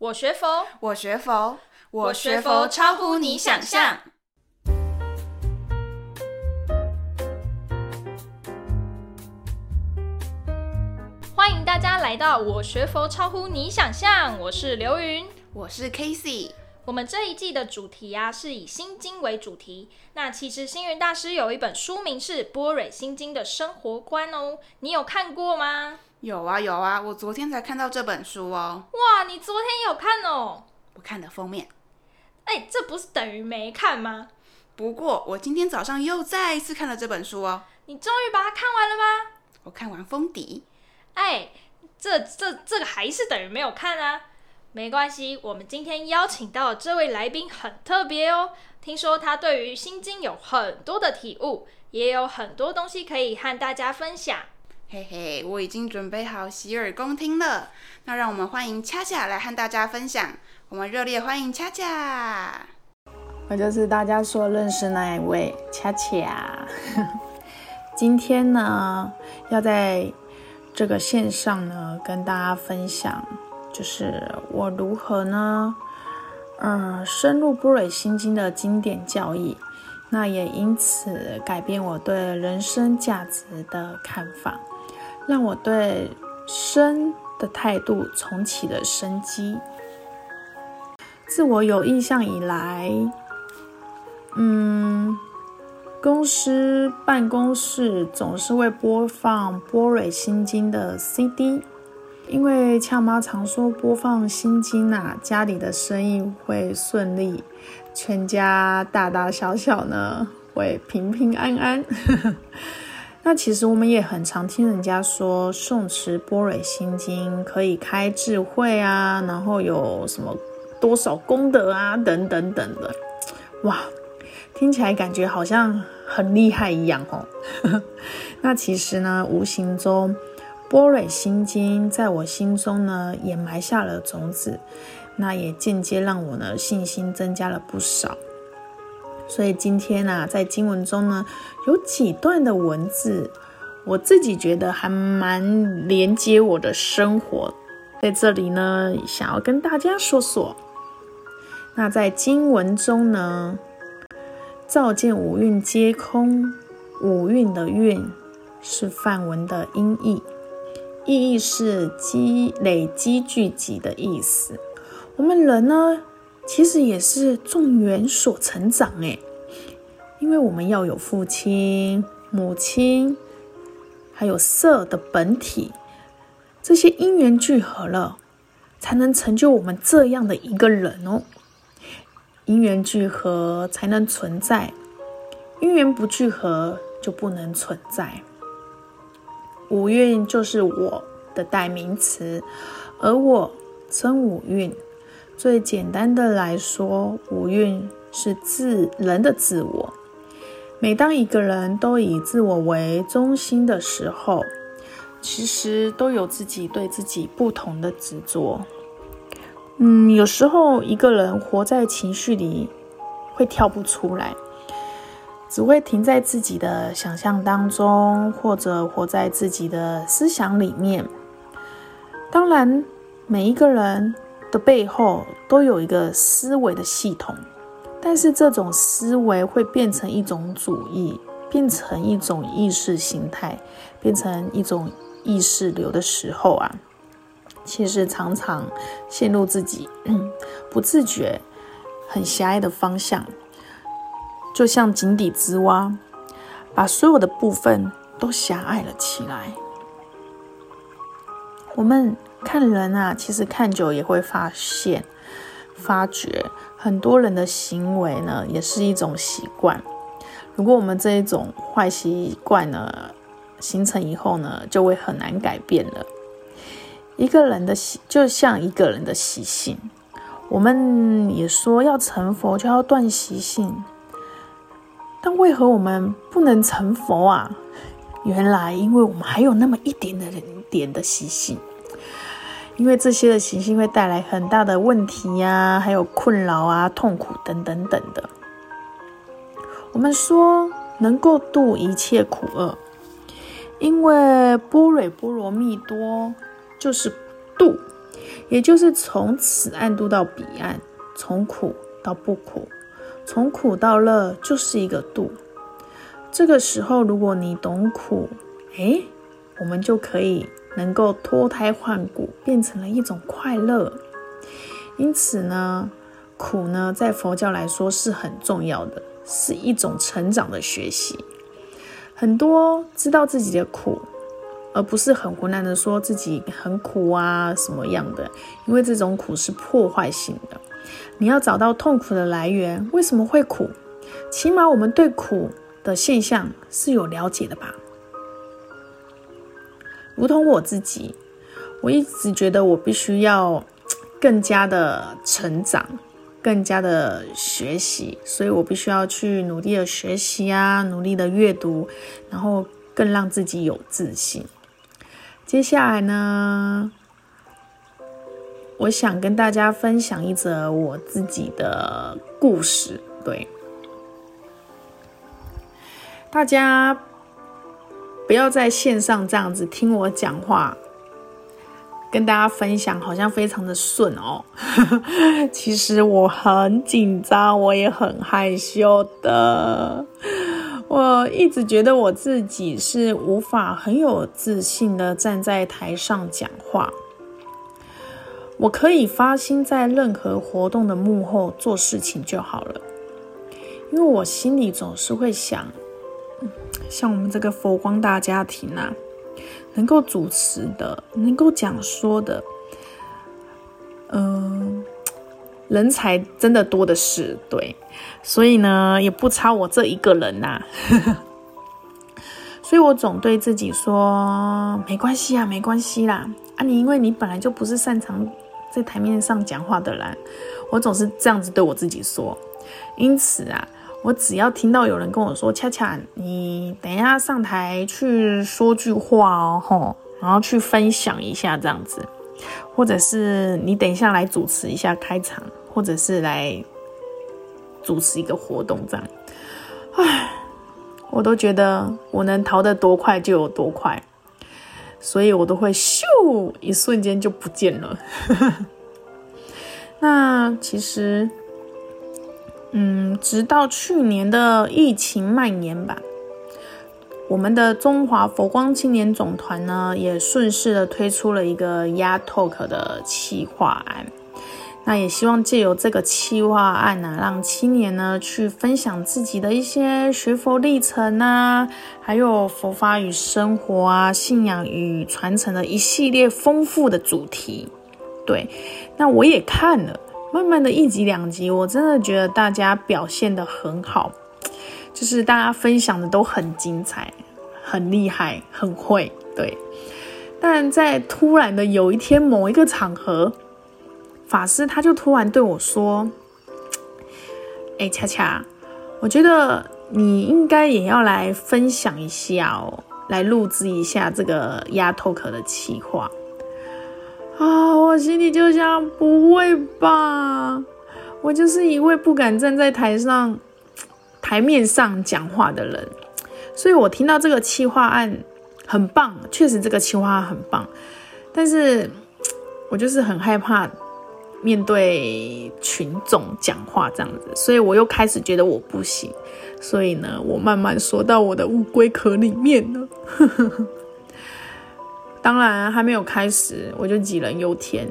我学佛，我学佛，我学佛超乎你想象。欢迎大家来到我学佛超乎你想象，我是刘云，我是 Casey。我们这一季的主题啊，是以心经为主题。那其实星云大师有一本书名是《波蕊心经》的生活观哦，你有看过吗？有啊有啊，我昨天才看到这本书哦。哇，你昨天有看哦？我看的封面。哎，这不是等于没看吗？不过我今天早上又再一次看了这本书哦。你终于把它看完了吗？我看完封底。哎，这这这个还是等于没有看啊。没关系，我们今天邀请到的这位来宾很特别哦。听说他对于心经有很多的体悟，也有很多东西可以和大家分享。嘿嘿，我已经准备好洗耳恭听了。那让我们欢迎恰恰来和大家分享。我们热烈欢迎恰恰。我就是大家所认识那一位恰恰。今天呢，要在这个线上呢，跟大家分享，就是我如何呢，嗯，深入般若心经的经典教义。那也因此改变我对人生价值的看法。让我对生的态度重启了生机。自我有印象以来，嗯，公司办公室总是会播放《般若心经》的 CD，因为俏妈常说播放心经啊，家里的生意会顺利，全家大大小小呢会平平安安。那其实我们也很常听人家说，诵持波蕊心经可以开智慧啊，然后有什么多少功德啊，等等等的，哇，听起来感觉好像很厉害一样哦。那其实呢，无形中波蕊心经在我心中呢也埋下了种子，那也间接让我呢信心增加了不少。所以今天呢、在经文中呢，有几段的文字，我自己觉得还蛮连接我的生活，在这里呢，想要跟大家说说。那在经文中呢，照见五蕴皆空，五蕴的蕴是梵文的音译，意义是积累积聚集的意思。我们人呢，其实也是众缘所成长诶，因为我们要有父亲、母亲，还有色的本体，这些因缘聚合了，才能成就我们这样的一个人哦。因缘聚合才能存在，因缘不聚合就不能存在。五蕴就是我的代名词，而我称五蕴。最简单的来说，五蕴是自人的自我。每当一个人都以自我为中心的时候，其实都有自己对自己不同的执着。嗯，有时候一个人活在情绪里，会跳不出来，只会停在自己的想象当中，或者活在自己的思想里面。当然，每一个人。的背后都有一个思维的系统，但是这种思维会变成一种主义，变成一种意识形态，变成一种意识流的时候啊，其实常常陷入自己 不自觉、很狭隘的方向，就像井底之蛙，把所有的部分都狭隘了起来。我们。看人啊，其实看久也会发现、发觉，很多人的行为呢，也是一种习惯。如果我们这一种坏习惯呢，形成以后呢，就会很难改变了。一个人的习，就像一个人的习性。我们也说要成佛就要断习性，但为何我们不能成佛啊？原来，因为我们还有那么一点的点的习性。因为这些的习性会带来很大的问题呀、啊，还有困扰啊、痛苦等等等的。我们说能够度一切苦厄，因为波若波罗蜜多就是度，也就是从此岸渡到彼岸，从苦到不苦，从苦到乐，就是一个度。这个时候，如果你懂苦，诶，我们就可以能够脱胎换骨，变成了一种快乐。因此呢，苦呢，在佛教来说是很重要的，是一种成长的学习。很多知道自己的苦，而不是很胡乱的说自己很苦啊什么样的，因为这种苦是破坏性的。你要找到痛苦的来源，为什么会苦？起码我们对苦的现象是有了解的吧？如同我自己，我一直觉得我必须要更加的成长，更加的学习，所以我必须要去努力的学习啊，努力的阅读，然后更让自己有自信。接下来呢，我想跟大家分享一则我自己的故事，对。大家不要在线上这样子听我讲话，跟大家分享，好像非常的顺哦。其实我很紧张，我也很害羞的。我一直觉得我自己是无法很有自信的站在台上讲话。我可以发心在任何活动的幕后做事情就好了，因为我心里总是会想。像我们这个佛光大家庭啊，能够主持的，能够讲说的，嗯、人才真的多的是，对，所以呢，也不差我这一个人呐、啊。所以我总对自己说，没关系啊，没关系啦，啊，你因为你本来就不是擅长在台面上讲话的人，我总是这样子对我自己说，因此啊。我只要听到有人跟我说：“恰恰，你等一下上台去说句话哦，吼，然后去分享一下这样子，或者是你等一下来主持一下开场，或者是来主持一个活动这样，唉，我都觉得我能逃得多快就有多快，所以我都会咻一瞬间就不见了。那其实。嗯，直到去年的疫情蔓延吧，我们的中华佛光青年总团呢，也顺势的推出了一个 YA Talk 的企划案。那也希望借由这个企划案呢，让青年呢去分享自己的一些学佛历程啊，还有佛法与生活啊，信仰与传承的一系列丰富的主题。对，那我也看了。慢慢的一集两集，我真的觉得大家表现的很好，就是大家分享的都很精彩，很厉害，很会，对。但在突然的有一天某一个场合，法师他就突然对我说：“哎，恰恰，我觉得你应该也要来分享一下哦，来录制一下这个 YA Talk 的企划。”啊，我心里就想，不会吧？我就是一位不敢站在台上、台面上讲话的人，所以我听到这个企划案很棒，确实这个企划案很棒，但是我就是很害怕面对群众讲话这样子，所以我又开始觉得我不行，所以呢，我慢慢缩到我的乌龟壳里面了。当然还没有开始，我就杞人忧天，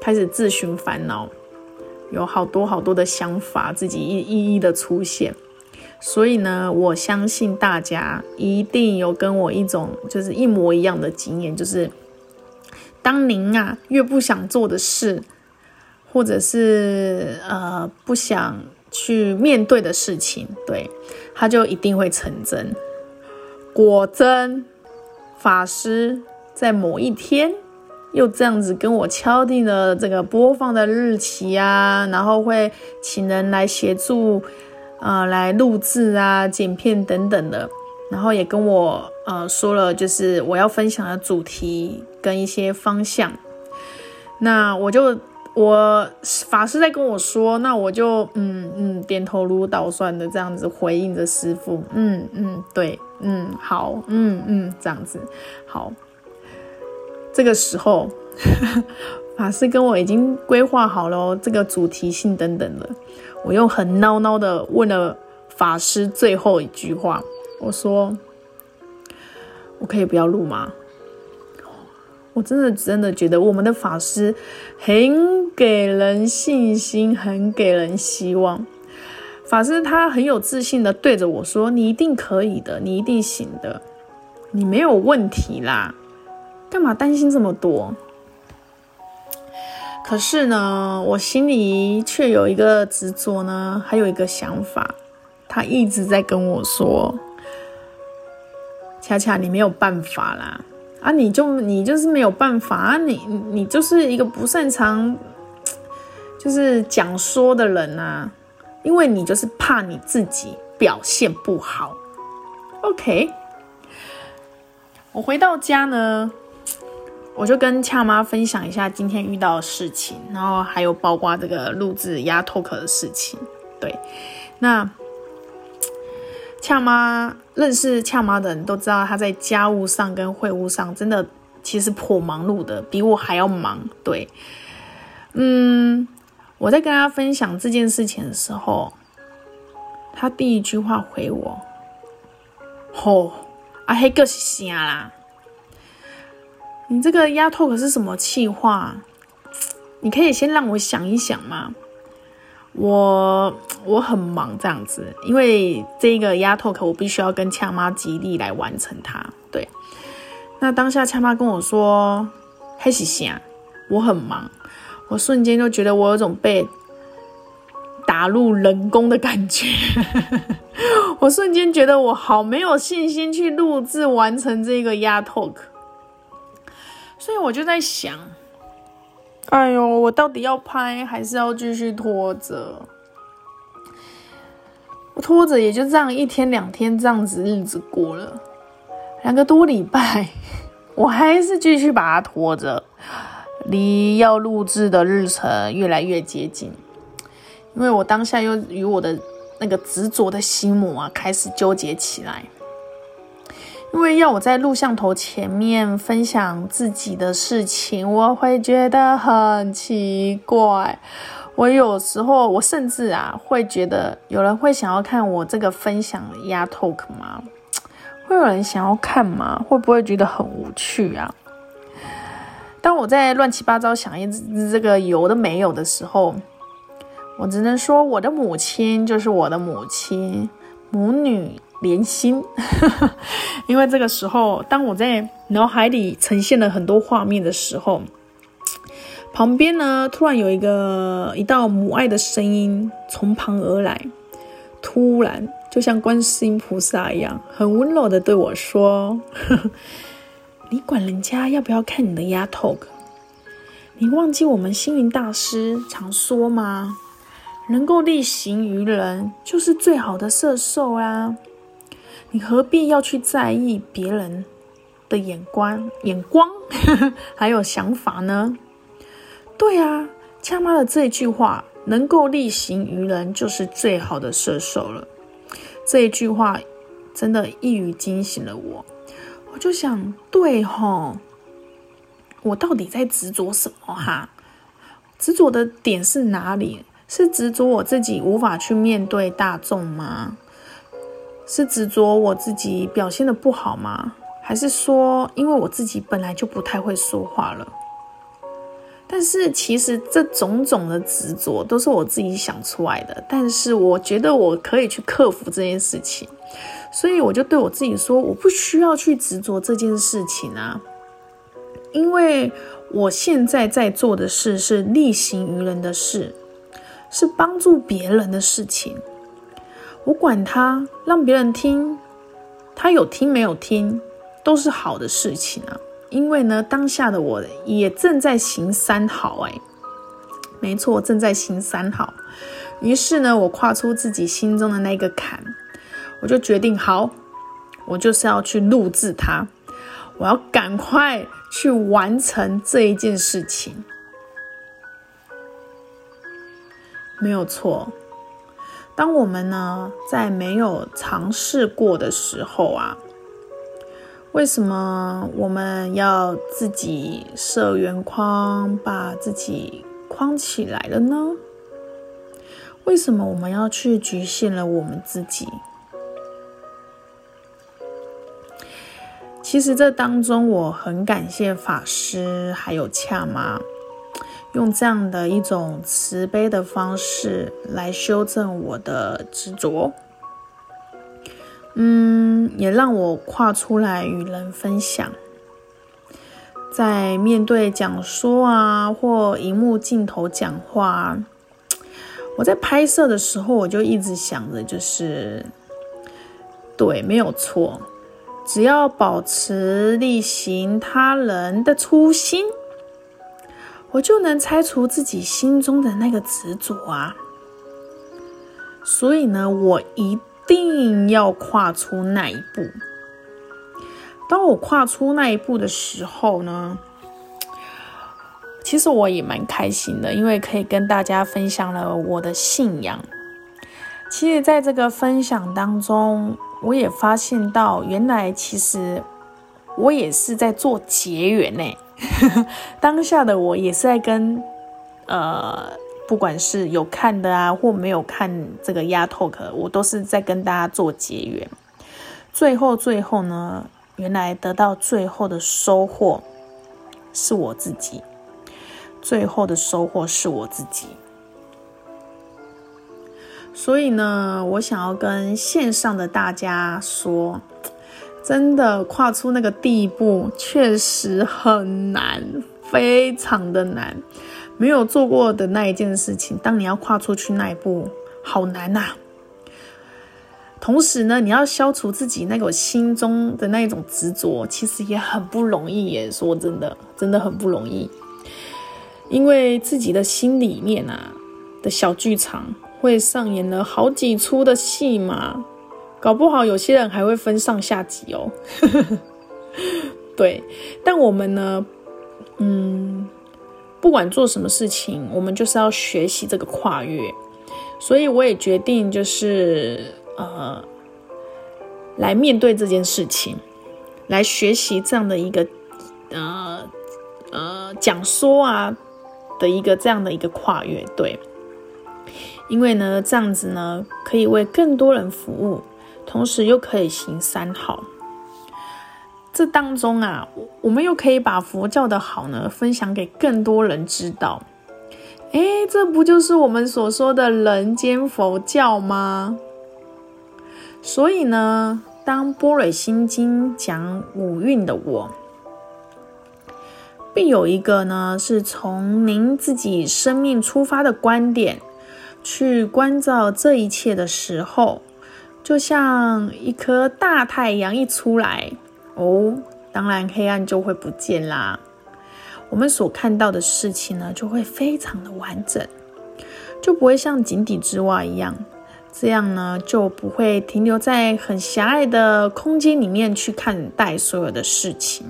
开始自寻烦恼，有好多好多的想法自己一一一的出现。所以呢，我相信大家一定有跟我一种就是一模一样的经验，就是当您啊越不想做的事，或者是呃不想去面对的事情，对，它就一定会成真。果真，法师。在某一天，又这样子跟我敲定了这个播放的日期啊，然后会请人来协助，呃，来录制啊、剪片等等的，然后也跟我呃说了，就是我要分享的主题跟一些方向。那我就我法师在跟我说，那我就嗯嗯点头如捣蒜的这样子回应着师傅，嗯嗯对，嗯好，嗯嗯这样子好。这个时候，法师跟我已经规划好了，这个主题性等等的。我又很孬孬的问了法师最后一句话，我说：“我可以不要录吗？”我真的真的觉得我们的法师很给人信心，很给人希望。法师他很有自信的对着我说：“你一定可以的，你一定行的，你没有问题啦，干嘛担心这么多？”可是呢，我心里却有一个执着呢，还有一个想法，他一直在跟我说：“恰恰你没有办法啦，啊，你就你就是没有办法啊，你你就是一个不擅长就是讲说的人啊，因为你就是怕你自己表现不好。”OK，我回到家呢。我就跟恰妈分享一下今天遇到的事情，然后还有包括这个录制鸭 talk 的事情。对，那恰妈认识恰妈的人都知道，她在家务上跟会务上真的其实颇忙碌的，比我还要忙。对，嗯，我在跟她分享这件事情的时候，她第一句话回我：“吼、哦，啊，黑个是啥啦？”你这个鸭 talk 是什么企划？你可以先让我想一想吗？我我很忙这样子，因为这个鸭 talk 我必须要跟恰妈极力来完成它。对，那当下恰妈跟我说：“嘿喜喜啊，我很忙。”我瞬间就觉得我有种被打入冷宫的感觉。我瞬间觉得我好没有信心去录制完成这个鸭 talk。所以我就在想，哎呦，我到底要拍还是要继续拖着？我拖着也就这样一天两天这样子日子过了，两个多礼拜，我还是继续把它拖着，离要录制的日程越来越接近，因为我当下又与我的那个执着的心魔啊开始纠结起来。因为要我在录像头前面分享自己的事情，我会觉得很奇怪。我有时候，我甚至啊会觉得，有人会想要看我这个分享鸭 talk 吗？会有人想要看吗？会不会觉得很无趣啊？当我在乱七八糟想一这个有的没有的时候，我只能说，我的母亲就是我的母亲，母女。连心，因为这个时候，当我在脑海里呈现了很多画面的时候，旁边呢突然有一个一道母爱的声音从旁而来，突然就像观世音菩萨一样，很温柔的对我说：“ 你管人家要不要看你的丫头你忘记我们星云大师常说吗？能够力行于人，就是最好的摄受啊。”你何必要去在意别人的眼光、眼光，还有想法呢？对啊，恰妈的这句话，能够力行于人，就是最好的射手了。这一句话真的一语惊醒了我。我就想，对吼，我到底在执着什么哈？执着的点是哪里？是执着我自己无法去面对大众吗？是执着我自己表现的不好吗？还是说，因为我自己本来就不太会说话了？但是其实这种种的执着都是我自己想出来的。但是我觉得我可以去克服这件事情，所以我就对我自己说，我不需要去执着这件事情啊，因为我现在在做的事是力行于人的事，是帮助别人的事情。我管他，让别人听，他有听没有听，都是好的事情啊。因为呢，当下的我也正在行三好，哎，没错，正在行三好。于是呢，我跨出自己心中的那个坎，我就决定，好，我就是要去录制它，我要赶快去完成这一件事情，没有错。当我们呢，在没有尝试过的时候啊，为什么我们要自己设圆框，把自己框起来了呢？为什么我们要去局限了我们自己？其实这当中，我很感谢法师还有恰妈，用这样的一种慈悲的方式来修正我的执着。嗯，也让我跨出来与人分享。在面对讲说啊，或荧幕镜头讲话，我在拍摄的时候，我就一直想着，就是对，没有错，只要保持力行他人的初心，我就能拆除自己心中的那个执着啊。所以呢，我一。定要跨出那一步。当我跨出那一步的时候呢，其实我也蛮开心的，因为可以跟大家分享了我的信仰。其实，在这个分享当中，我也发现到，原来其实我也是在做结缘呢。当下的我也是在跟呃。不管是有看的啊，或没有看这个鸭 talk，我都是在跟大家做结缘。最后，最后呢，原来得到最后的收获是我自己。最后的收获是我自己。所以呢，我想要跟线上的大家说，真的跨出那个第一步，确实很难，非常的难。没有做过的那一件事情，当你要跨出去那一步，好难呐。同时呢，你要消除自己那个心中的那一种执着，其实也很不容易耶。说真的，真的很不容易，因为自己的心里面啊的小剧场会上演了好几出的戏嘛，搞不好有些人还会分上下集哦。对，但我们呢，嗯。不管做什么事情，我们就是要学习这个跨越，所以我也决定就是呃，来面对这件事情，来学习这样的一个呃呃讲说啊的一个这样的一个跨越，对，因为呢这样子呢可以为更多人服务，同时又可以行三好。这当中啊，我们又可以把佛教的好呢分享给更多人知道。诶，这不就是我们所说的人间佛教吗？所以呢，当般若心经讲五蕴的我，必有一个呢是从您自己生命出发的观点去关照这一切的时候，就像一颗大太阳一出来。哦，当然黑暗就会不见啦。我们所看到的事情呢，就会非常的完整，就不会像井底之蛙一样。这样呢，就不会停留在很狭隘的空间里面去看待所有的事情。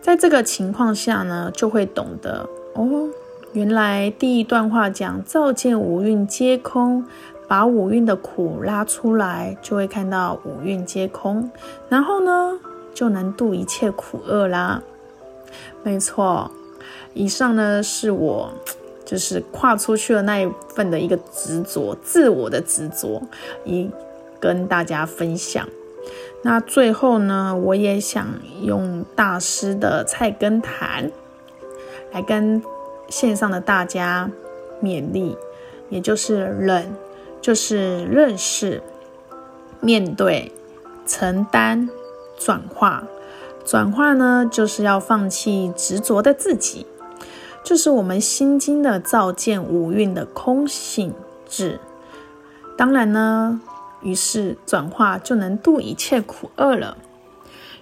在这个情况下呢，就会懂得哦，原来第一段话讲照见五蕴皆空。把五蕴的苦拉出来，就会看到五蕴皆空，然后呢，就能度一切苦厄啦。没错，以上呢是我就是跨出去的那一份的一个执着，自我的执着，一跟大家分享。那最后呢，我也想用大师的菜根谭来跟线上的大家勉励，也就是忍。就是认识、面对、承担、转化。转化呢，就是要放弃执着的自己，就是我们心经的照见五蕴的空性智。当然呢，于是转化就能度一切苦厄了。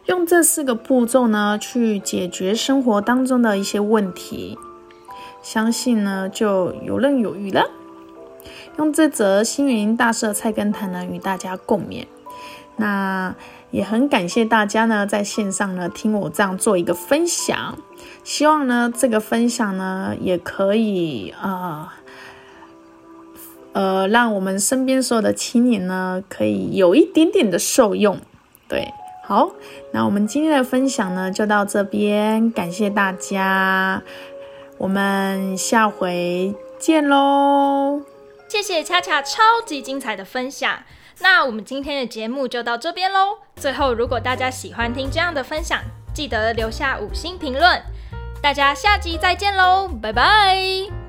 用这四个步骤呢，去解决生活当中的一些问题，相信呢，就游刃有余了。用这则星云大师的菜根谭呢，与大家共勉。那也很感谢大家呢，在线上呢听我这样做一个分享。希望呢，这个分享呢，也可以呃呃，让我们身边所有的青年呢，可以有一点点的受用。对，好，那我们今天的分享呢，就到这边，感谢大家，我们下回见喽！谢谢恰恰超级精彩的分享，那我们今天的节目就到这边喽。最后，如果大家喜欢听这样的分享，记得留下五星评论。大家下集再见喽，拜拜！